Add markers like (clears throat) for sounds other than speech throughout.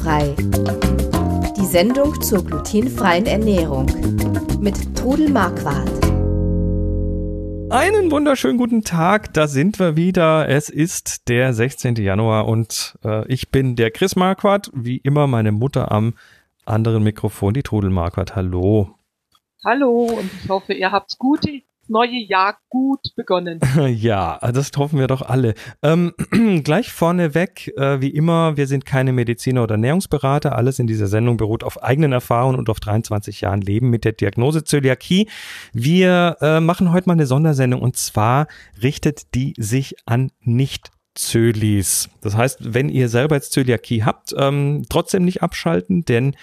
Glutenfrei. Die Sendung zur glutenfreien Ernährung mit Trudel Marquardt. Einen wunderschönen guten Tag, da sind wir wieder. Es ist der 16. Januar und äh, ich bin der Chris Marquardt, wie immer meine Mutter am anderen Mikrofon, die Trudel Marquardt. Hallo. Hallo und ich hoffe, ihr habt gute neue Jahr gut begonnen. (laughs) Ja, das hoffen wir doch alle. Ähm, (clears throat) gleich vorneweg, äh, wie immer, wir sind keine Mediziner oder Ernährungsberater. Alles in dieser Sendung beruht auf eigenen Erfahrungen und auf 23 Jahren Leben mit der Diagnose Zöliakie. Wir äh, machen heute mal eine Sondersendung und zwar richtet die sich an nicht Zölis. Das heißt, wenn ihr selber jetzt Zöliakie habt, ähm, trotzdem nicht abschalten, denn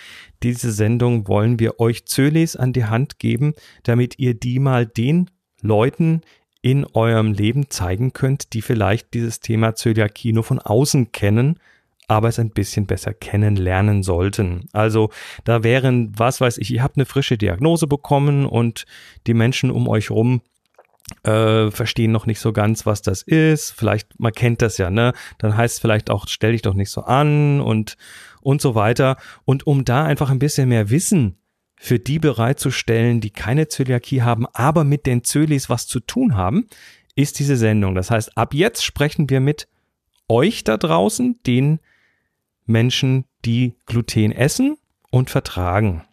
diese Sendung wollen wir euch Zölis an die Hand geben, damit ihr die mal den Leuten in eurem Leben zeigen könnt, die vielleicht dieses Thema Zöliakie nur von außen kennen, aber es ein bisschen besser kennenlernen sollten. Also da wären, was weiß ich, ihr habt eine frische Diagnose bekommen und die Menschen um euch rum äh, verstehen noch nicht so ganz, was das ist. Vielleicht, man kennt das ja, ne? Dann heißt es vielleicht auch, stell dich doch nicht so an und, und so weiter. Und um da einfach ein bisschen mehr Wissen für die bereitzustellen, die keine Zöliakie haben, aber mit den Zölis was zu tun haben, ist diese Sendung. Das heißt, ab jetzt sprechen wir mit euch da draußen, den Menschen, die Gluten essen und vertragen.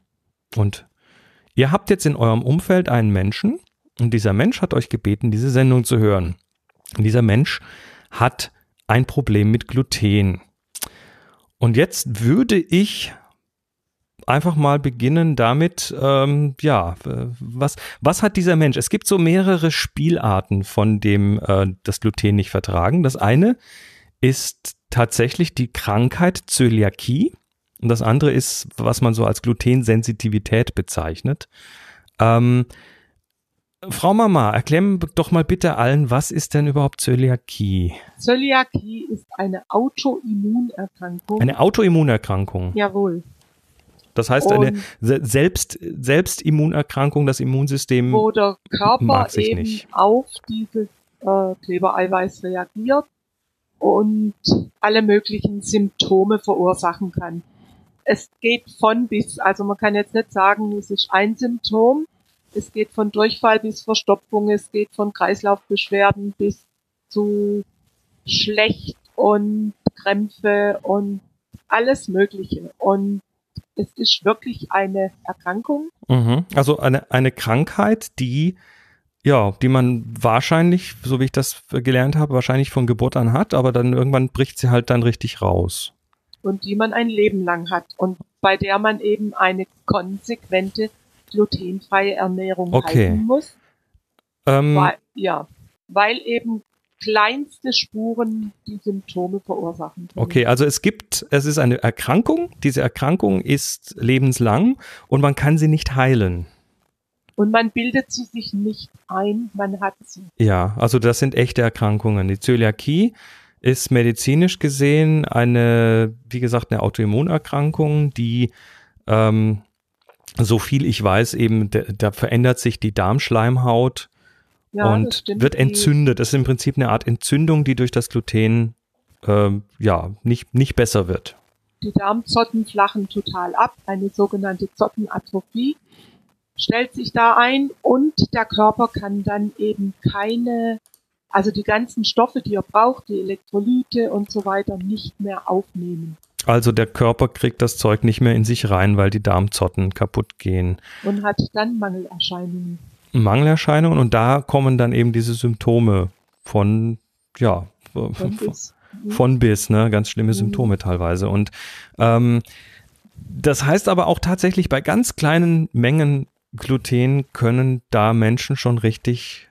Und ihr habt jetzt in eurem Umfeld einen Menschen und dieser Mensch hat euch gebeten, diese Sendung zu hören. Und dieser Mensch hat ein Problem mit Gluten. Und jetzt würde ich einfach mal beginnen damit, ähm, ja, was, was hat dieser Mensch? Es gibt so mehrere Spielarten von dem äh, das Gluten nicht vertragen. Das eine ist tatsächlich die Krankheit Zöliakie und das andere ist, was man so als Glutensensitivität bezeichnet. Ähm, Frau Mama, erklären doch mal bitte allen, was ist denn überhaupt Zöliakie? Zöliakie ist eine Autoimmunerkrankung. Eine Autoimmunerkrankung? Jawohl. Das heißt eine Selbst, Selbstimmunerkrankung, das Immunsystem. Wo der Körper eben nicht. auf dieses äh, Klebereiweiß reagiert und alle möglichen Symptome verursachen kann. Es geht von bis, also man kann jetzt nicht sagen, es ist ein Symptom. Es geht von Durchfall bis Verstopfung, es geht von Kreislaufbeschwerden bis zu schlecht und Krämpfe und alles Mögliche. Und es ist wirklich eine Erkrankung. Mhm. Also eine, eine Krankheit, die ja, die man wahrscheinlich, so wie ich das gelernt habe, wahrscheinlich von Geburt an hat, aber dann irgendwann bricht sie halt dann richtig raus. Und die man ein Leben lang hat und bei der man eben eine konsequente glutenfreie Ernährung okay. halten muss. Ähm, weil, ja, weil eben kleinste Spuren die Symptome verursachen. Können. Okay, also es gibt, es ist eine Erkrankung. Diese Erkrankung ist lebenslang und man kann sie nicht heilen. Und man bildet sie sich nicht ein, man hat sie. Ja, also das sind echte Erkrankungen. Die Zöliakie ist medizinisch gesehen eine, wie gesagt, eine Autoimmunerkrankung, die ähm, so viel ich weiß, eben da verändert sich die Darmschleimhaut ja, und wird entzündet. Das ist im Prinzip eine Art Entzündung, die durch das Gluten äh, ja nicht, nicht besser wird. Die Darmzotten flachen total ab, eine sogenannte Zottenatrophie stellt sich da ein und der Körper kann dann eben keine, also die ganzen Stoffe, die er braucht, die Elektrolyte und so weiter, nicht mehr aufnehmen. Also der Körper kriegt das Zeug nicht mehr in sich rein, weil die Darmzotten kaputt gehen. Und hat dann Mangelerscheinungen. Mangelerscheinungen und da kommen dann eben diese Symptome von, ja, von bis, von bis ne? Ganz schlimme mhm. Symptome teilweise. Und ähm, das heißt aber auch tatsächlich, bei ganz kleinen Mengen Gluten können da Menschen schon richtig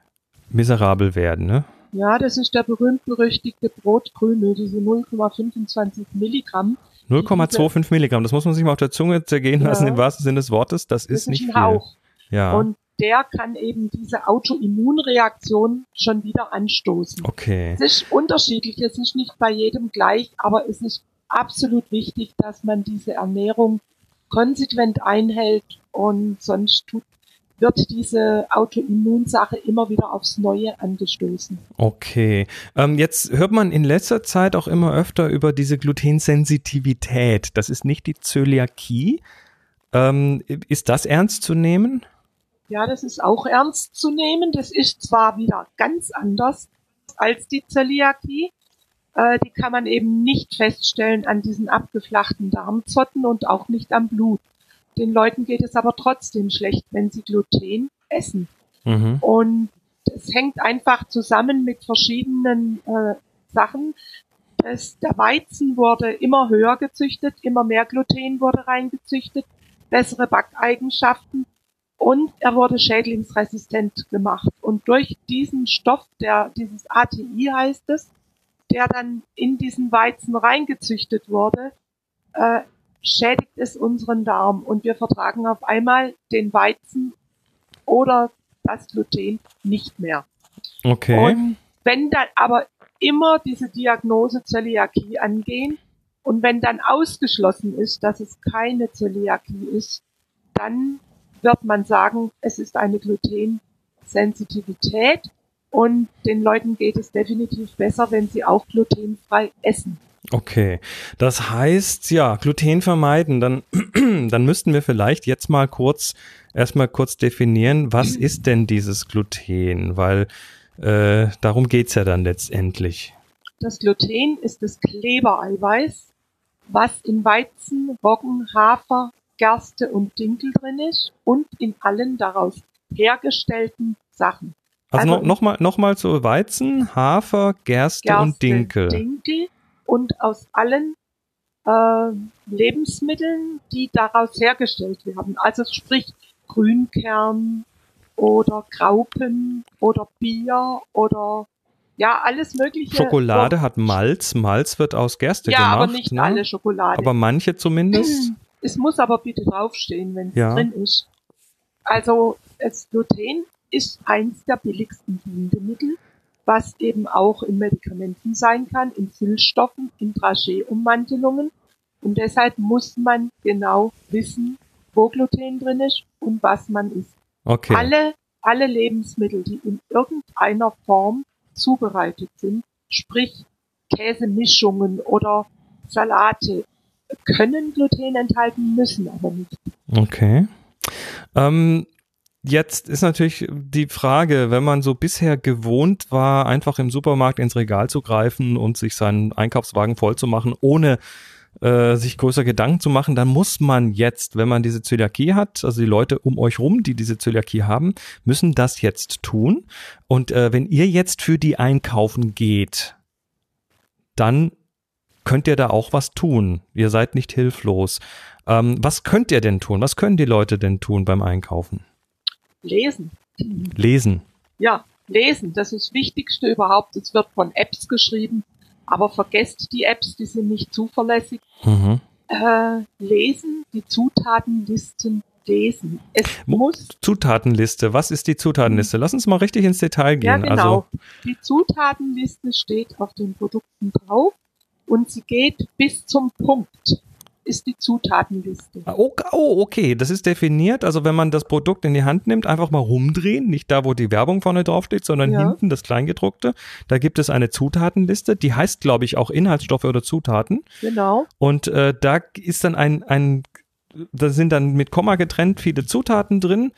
miserabel werden, ne? Ja, das ist der berühmt-berüchtigte Brotkrümel, diese 0,25 Milligramm. 0,25 Milligramm, das muss man sich mal auf der Zunge zergehen ja. lassen, im wahrsten Sinne des Wortes. Das, das ist, ist nicht ein Hauch. Viel. Ja. Und der kann eben diese Autoimmunreaktion schon wieder anstoßen. Okay. Es ist unterschiedlich, es ist nicht bei jedem gleich, aber es ist absolut wichtig, dass man diese Ernährung konsequent einhält und sonst tut wird diese Autoimmunsache immer wieder aufs Neue angestoßen. Okay. Ähm, jetzt hört man in letzter Zeit auch immer öfter über diese Glutensensitivität. Das ist nicht die Zöliakie. Ähm, ist das ernst zu nehmen? Ja, das ist auch ernst zu nehmen. Das ist zwar wieder ganz anders als die Zöliakie. Äh, die kann man eben nicht feststellen an diesen abgeflachten Darmzotten und auch nicht am Blut. Den Leuten geht es aber trotzdem schlecht, wenn sie Gluten essen. Mhm. Und es hängt einfach zusammen mit verschiedenen äh, Sachen. Es, der Weizen wurde immer höher gezüchtet, immer mehr Gluten wurde reingezüchtet, bessere Backeigenschaften und er wurde schädlingsresistent gemacht. Und durch diesen Stoff, der dieses ATI heißt es, der dann in diesen Weizen reingezüchtet wurde, äh, schädigt es unseren Darm und wir vertragen auf einmal den Weizen oder das Gluten nicht mehr. Okay. Und wenn dann aber immer diese Diagnose Zöliakie angehen und wenn dann ausgeschlossen ist, dass es keine Zöliakie ist, dann wird man sagen, es ist eine Glutensensitivität und den Leuten geht es definitiv besser, wenn sie auch glutenfrei essen. Okay, das heißt, ja, Gluten vermeiden, dann, (clears throat) dann müssten wir vielleicht jetzt mal kurz, erstmal kurz definieren, was ist denn dieses Gluten, weil äh, darum geht's ja dann letztendlich. Das Gluten ist das Klebereiweiß, was in Weizen, Roggen, Hafer, Gerste und Dinkel drin ist und in allen daraus hergestellten Sachen. Also, also nochmal noch mal zu Weizen, Hafer, Gerste, Gerste und Dinkel. Dinkel und aus allen äh, Lebensmitteln, die daraus hergestellt werden. Also sprich Grünkern oder Graupen oder Bier oder ja, alles mögliche. Schokolade hat Malz. Malz wird aus Gerste ja, gemacht. Ja, aber nicht ne? alle Schokolade. Aber manche zumindest. (clears throat) Es muss aber bitte draufstehen, wenn es ja. drin ist. Also das Gluten ist eins der billigsten Bindemittel was eben auch in Medikamenten sein kann, in Füllstoffen, in Dragé-Ummantelungen. Und deshalb muss man genau wissen, wo Gluten drin ist und was man isst. Okay. Alle, alle Lebensmittel, die in irgendeiner Form zubereitet sind, sprich Käsemischungen oder Salate, können Gluten enthalten, müssen aber nicht. Okay. Ähm, Jetzt ist natürlich die Frage, wenn man so bisher gewohnt war, einfach im Supermarkt ins Regal zu greifen und sich seinen Einkaufswagen voll zu machen, ohne äh, sich größer Gedanken zu machen, dann muss man jetzt, wenn man diese Zöliakie hat, also die Leute um euch rum, die diese Zöliakie haben, müssen das jetzt tun. Und äh, wenn ihr jetzt für die einkaufen geht, dann könnt ihr da auch was tun. Ihr seid nicht hilflos. Ähm, was könnt ihr denn tun? Was können die Leute denn tun beim Einkaufen? Lesen. Lesen. Ja, lesen. Das ist das Wichtigste überhaupt. Es wird von Apps geschrieben, aber vergesst die Apps, die sind nicht zuverlässig. Mhm. Äh, lesen, die Zutatenlisten lesen. Es muss Zutatenliste. Was ist die Zutatenliste? Lass uns mal richtig ins Detail gehen. Ja, genau. Also, die Zutatenliste steht auf den Produkten drauf und sie geht bis zum Punkt ist die Zutatenliste. Ah, oh, oh, okay, das ist definiert. Also wenn man das Produkt in die Hand nimmt, einfach mal rumdrehen, nicht da, wo die Werbung vorne draufsteht, sondern ja. hinten das Kleingedruckte. Da gibt es eine Zutatenliste, die heißt, glaube ich, auch Inhaltsstoffe oder Zutaten. Genau. Und äh, da ist dann ein, ein, da sind dann mit Komma getrennt viele Zutaten drin.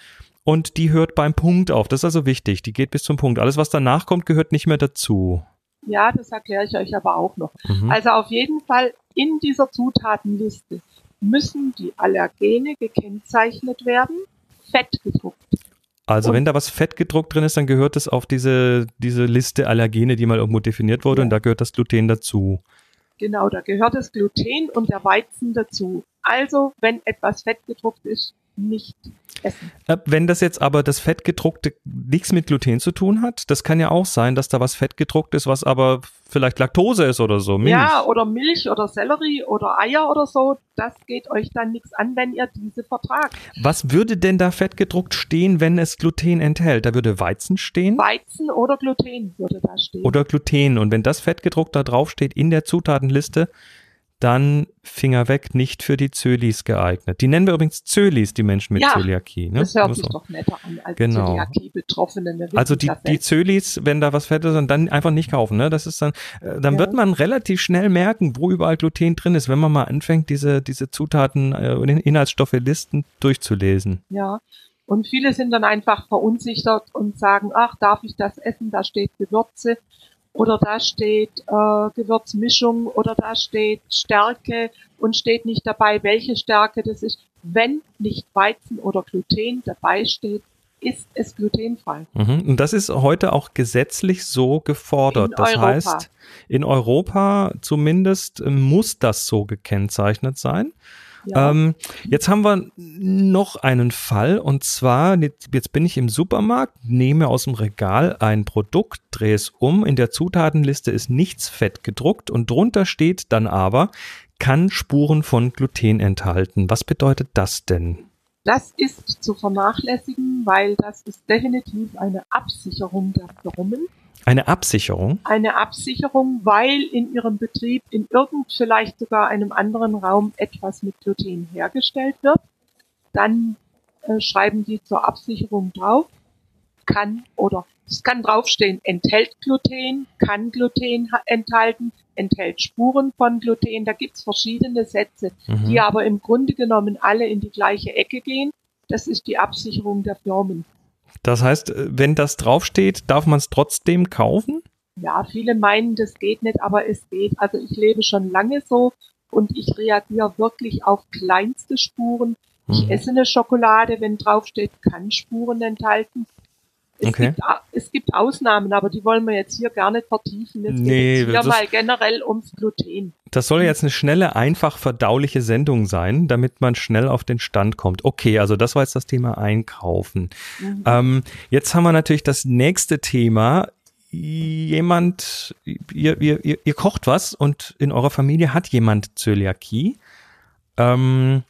Und die hört beim Punkt auf. Das ist also wichtig. Die geht bis zum Punkt. Alles, was danach kommt, gehört nicht mehr dazu. Ja, das erkläre ich euch aber auch noch. Mhm. Also auf jeden Fall in dieser Zutatenliste müssen die Allergene gekennzeichnet werden, fett gedruckt. Also und wenn da was fett gedruckt drin ist, dann gehört es auf diese, diese Liste Allergene, die mal irgendwo definiert wurde ja. und da gehört das Gluten dazu. Genau, da gehört das Gluten und der Weizen dazu. Also, wenn etwas fett gedruckt ist, nicht essen. Äh, wenn das jetzt aber das Fettgedruckte nichts mit Gluten zu tun hat, das kann ja auch sein, dass da was fettgedruckt ist, was aber vielleicht Laktose ist oder so. Milch. Ja, oder Milch oder Sellerie oder Eier oder so. Das geht euch dann nichts an, wenn ihr diese vertragt. Was würde denn da fettgedruckt stehen, wenn es Gluten enthält? Da würde Weizen stehen? Weizen oder Gluten würde da stehen. Oder Gluten. Und wenn das fettgedruckt da drauf steht in der Zutatenliste, dann Finger weg, nicht für die Zölis geeignet. Die nennen wir übrigens Zölis, die Menschen mit ja, Zöliakie. Ne? Das hört sich so. doch netter an als genau. Zöliakie-Betroffene. Also die, die Zölis, wenn da was fett ist, dann einfach nicht kaufen. Ne? Das ist dann, äh, dann ja. wird man relativ schnell merken, wo überall Gluten drin ist, wenn man mal anfängt, diese, diese Zutaten äh, und Inhaltsstoffe-Listen durchzulesen. Ja, und viele sind dann einfach verunsichert und sagen, ach, darf ich das essen? Da steht Gewürze oder da steht äh, Gewürzmischung oder da steht Stärke und steht nicht dabei, welche Stärke das ist. Wenn nicht Weizen oder Gluten dabei steht, ist es glutenfrei. Mhm. Und das ist heute auch gesetzlich so gefordert. In das Europa. heißt, in Europa zumindest muss das so gekennzeichnet sein. Ähm, jetzt haben wir noch einen Fall und zwar, jetzt bin ich im Supermarkt, nehme aus dem Regal ein Produkt, drehe es um, in der Zutatenliste ist nichts fett gedruckt und drunter steht dann aber, kann Spuren von Gluten enthalten. Was bedeutet das denn? Das ist zu vernachlässigen, weil das ist definitiv eine Absicherung der Firmen. Eine Absicherung? Eine Absicherung, weil in ihrem Betrieb in irgend vielleicht sogar einem anderen Raum etwas mit Gluten hergestellt wird. Dann äh, schreiben die zur Absicherung drauf, kann oder es kann draufstehen, enthält Gluten, kann Gluten enthalten, enthält Spuren von Gluten. Da gibt's verschiedene Sätze, mhm. die aber im Grunde genommen alle in die gleiche Ecke gehen. Das ist die Absicherung der Firmen. Das heißt, wenn das draufsteht, darf man es trotzdem kaufen? Ja, viele meinen, das geht nicht, aber es geht. Also ich lebe schon lange so und ich reagiere wirklich auf kleinste Spuren. Ich hm. esse eine Schokolade, wenn draufsteht, kann Spuren enthalten. Es, okay. gibt, es gibt Ausnahmen, aber die wollen wir jetzt hier gar nicht vertiefen. Jetzt nee, geht es hier mal generell ums Gluten. Das soll jetzt eine schnelle, einfach verdauliche Sendung sein, damit man schnell auf den Stand kommt. Okay, also das war jetzt das Thema Einkaufen. Mhm. Ähm, jetzt haben wir natürlich das nächste Thema. Jemand, ihr, ihr, ihr, ihr kocht was und in eurer Familie hat jemand Zöliakie. Ähm,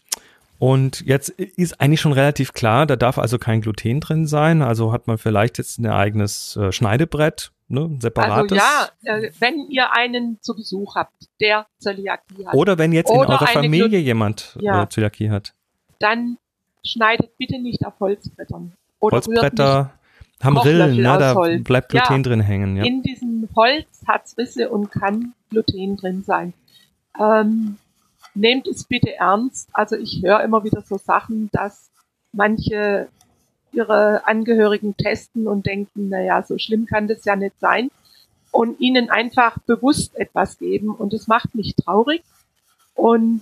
und jetzt ist eigentlich schon relativ klar, da darf also kein Gluten drin sein. Also hat man vielleicht jetzt ein eigenes äh, Schneidebrett, ne, separates. Also ja, äh, wenn ihr einen zu Besuch habt, der Zöliakie hat. Oder wenn jetzt Oder in eurer Familie Glut jemand äh, ja, äh, Zöliakie hat. Dann schneidet bitte nicht auf Holzbrettern. Oder Holzbretter haben Rillen, ne, da bleibt Gluten ja, drin hängen. Ja. In diesem Holz hat's Risse und kann Gluten drin sein. Ähm, nehmt es bitte ernst. Also ich höre immer wieder so Sachen, dass manche ihre Angehörigen testen und denken, naja, so schlimm kann das ja nicht sein. Und ihnen einfach bewusst etwas geben. Und es macht mich traurig. Und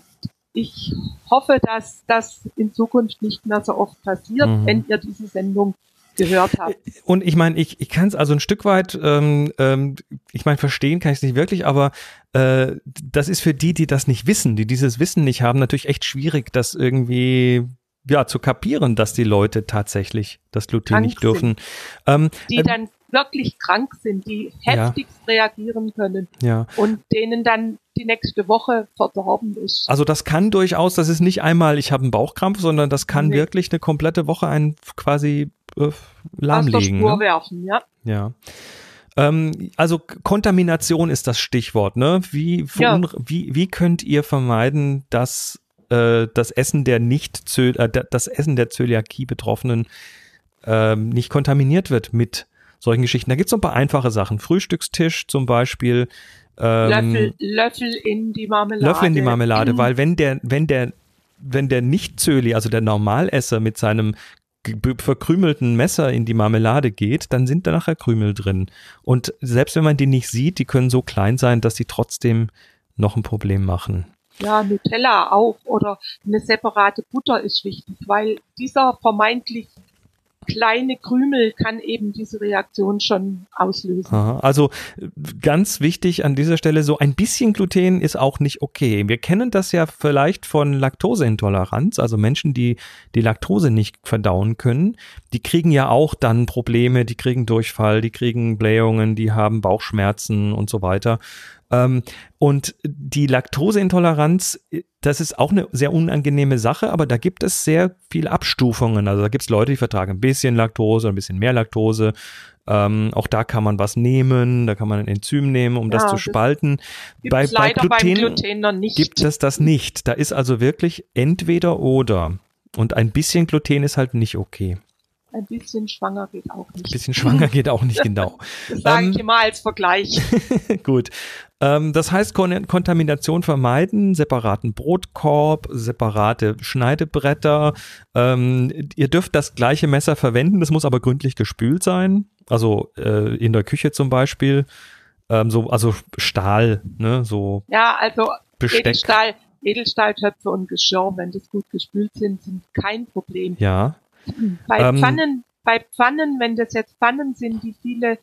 ich hoffe, dass das in Zukunft nicht mehr so oft passiert, mhm. wenn ihr diese Sendung gehört habe. Und ich meine, ich, ich kann es also ein Stück weit, ähm, ähm, ich meine, verstehen kann ich es nicht wirklich, aber äh, das ist für die, die das nicht wissen, die dieses Wissen nicht haben, natürlich echt schwierig, das irgendwie ja zu kapieren, dass die Leute tatsächlich das Gluten krank nicht dürfen. Ähm, die ähm, dann wirklich krank sind, die heftigst ja. reagieren können ja. und denen dann die nächste Woche verdorben ist. Also das kann durchaus, das ist nicht einmal, ich habe einen Bauchkrampf, sondern das kann nee. wirklich eine komplette Woche einen quasi äh, lahmlegen. Aus der Spur ne? werfen, ja. Ja. Ähm, also Kontamination ist das Stichwort, ne? Wie, ja. wie, wie könnt ihr vermeiden, dass äh, das Essen der nicht äh, das Essen der Zöliakie-Betroffenen äh, nicht kontaminiert wird mit solchen Geschichten? Da gibt es so ein paar einfache Sachen. Frühstückstisch zum Beispiel. Ähm, Löffel, Löffel in die Marmelade. Löffel in die Marmelade, weil wenn der, wenn der wenn der Nicht-Zöli, also der Normalesser mit seinem verkrümelten Messer in die Marmelade geht, dann sind da nachher Krümel drin. Und selbst wenn man die nicht sieht, die können so klein sein, dass sie trotzdem noch ein Problem machen. Ja, Nutella auch oder eine separate Butter ist wichtig, weil dieser vermeintlich kleine Krümel kann eben diese Reaktion schon auslösen. Aha, also ganz wichtig an dieser Stelle, so ein bisschen Gluten ist auch nicht okay. Wir kennen das ja vielleicht von Laktoseintoleranz, also Menschen, die die Laktose nicht verdauen können, die kriegen ja auch dann Probleme, die kriegen Durchfall, die kriegen Blähungen, die haben Bauchschmerzen und so weiter. Ähm, und die Laktoseintoleranz das ist auch eine sehr unangenehme Sache, aber da gibt es sehr viele Abstufungen. Also da gibt es Leute, die vertragen ein bisschen Laktose, ein bisschen mehr Laktose. Ähm, auch da kann man was nehmen, da kann man ein Enzym nehmen, um ja, das zu spalten. Bei, bei, Gluten, Gluten gibt es das nicht. Da ist also wirklich entweder oder. Und ein bisschen Gluten ist halt nicht okay. Ein bisschen schwanger geht auch nicht. Ein bisschen schwanger geht auch nicht, genau. (laughs) das sage ich ähm, immer als Vergleich. (laughs) Gut. Ähm, das heißt, Kon Kontamination vermeiden, separaten Brotkorb, separate Schneidebretter. Ähm, ihr dürft das gleiche Messer verwenden, das muss aber gründlich gespült sein. Also äh, in der Küche zum Beispiel. Ähm, so, also Stahl, ne, so. Ja, also Besteck. Edelstahl, Edelstahltöpfe und Geschirr, wenn das gut gespült sind, sind kein Problem. Ja. Bei ähm, Pfannen, bei Pfannen, wenn das jetzt Pfannen sind, die viele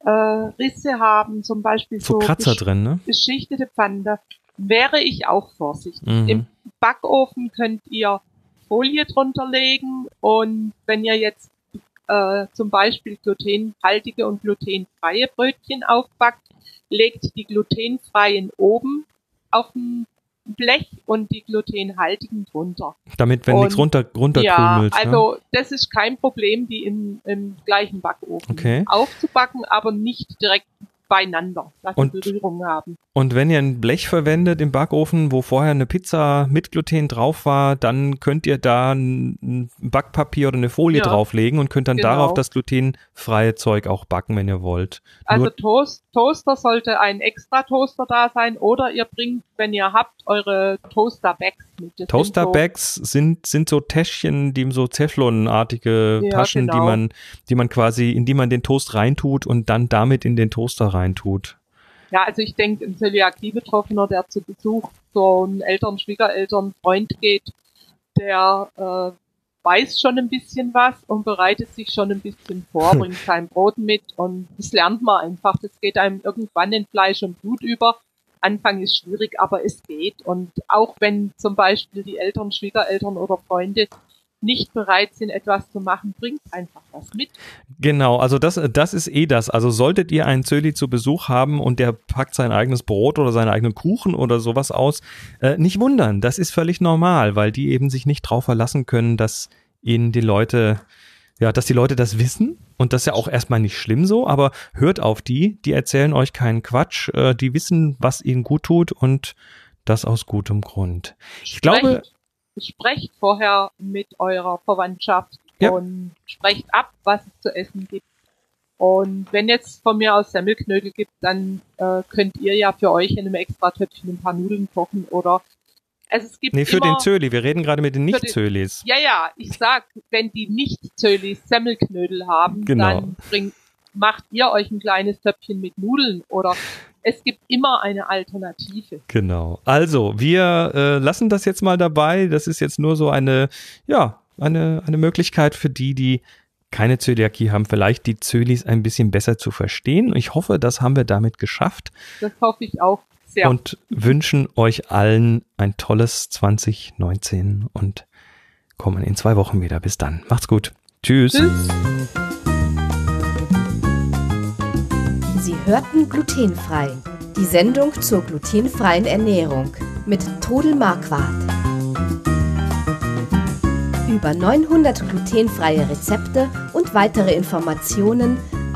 äh, Risse haben, zum Beispiel so, so Kratzer drin, ne? beschichtete Pfannen, da wäre ich auch vorsichtig. Mhm. Im Backofen könnt ihr Folie drunter legen und wenn ihr jetzt äh, zum Beispiel glutenhaltige und glutenfreie Brötchen aufbackt, legt die glutenfreien oben auf den Blech und die glutenhaltigen drunter. Damit, wenn und, nichts runter, runterkrümelt. Ja, ne? also ne? das ist kein Problem, die im, im gleichen Backofen okay. aufzubacken, aber nicht direkt beieinander, dass und, Berührung haben. Und wenn ihr ein Blech verwendet im Backofen, wo vorher eine Pizza mit Gluten drauf war, dann könnt ihr da ein Backpapier oder eine Folie ja, drauflegen und könnt dann genau. darauf das glutenfreie Zeug auch backen, wenn ihr wollt. Also Toast, Toaster sollte ein extra Toaster da sein oder ihr bringt, wenn ihr habt, eure Toaster-Bags mit. Toaster-Bags sind, sind so Täschchen, die so Teflon-artige ja, Taschen, genau. die man, die man quasi, in die man den Toast reintut und dann damit in den Toaster reintut. Ja, also ich denke, ein Zöliakie-Betroffener, der zu Besuch zu einem Eltern, Schwiegereltern, Freund geht, der äh, weiß schon ein bisschen was und bereitet sich schon ein bisschen vor, (laughs) bringt sein Brot mit und das lernt man einfach. Das geht einem irgendwann in Fleisch und Blut über. Anfang ist schwierig, aber es geht. Und auch wenn zum Beispiel die Eltern, Schwiegereltern oder Freunde nicht bereit sind, etwas zu machen, bringt einfach was mit. Genau, also das, das ist eh das. Also solltet ihr einen Zöli zu Besuch haben und der packt sein eigenes Brot oder seinen eigenen Kuchen oder sowas aus, äh, nicht wundern, das ist völlig normal, weil die eben sich nicht drauf verlassen können, dass ihnen die Leute, ja, dass die Leute das wissen und das ist ja auch erstmal nicht schlimm so, aber hört auf die, die erzählen euch keinen Quatsch, äh, die wissen, was ihnen gut tut und das aus gutem Grund. Ich glaube, sprecht vorher mit eurer Verwandtschaft ja. und sprecht ab, was es zu essen gibt. Und wenn jetzt von mir aus Semmelknödel gibt, dann äh, könnt ihr ja für euch in einem extra Töpfchen ein paar Nudeln kochen oder also es gibt Nee, für den Zöli. Wir reden gerade mit den Nicht-Zölis. Ja, ja, ich sag, wenn die Nicht-Zölis Semmelknödel haben, genau. dann bringt, macht ihr euch ein kleines Töpfchen mit Nudeln oder es gibt immer eine Alternative. Genau. Also, wir äh, lassen das jetzt mal dabei. Das ist jetzt nur so eine, ja, eine, eine Möglichkeit für die, die keine Zöliakie haben, vielleicht die Zölis ein bisschen besser zu verstehen. Ich hoffe, das haben wir damit geschafft. Das hoffe ich auch sehr. Und wünschen euch allen ein tolles 2019 und kommen in zwei Wochen wieder. Bis dann. Macht's gut. Tschüss. Tschüss. Sie hörten glutenfrei. Die Sendung zur glutenfreien Ernährung mit Todel Marquardt. Über 900 glutenfreie Rezepte und weitere Informationen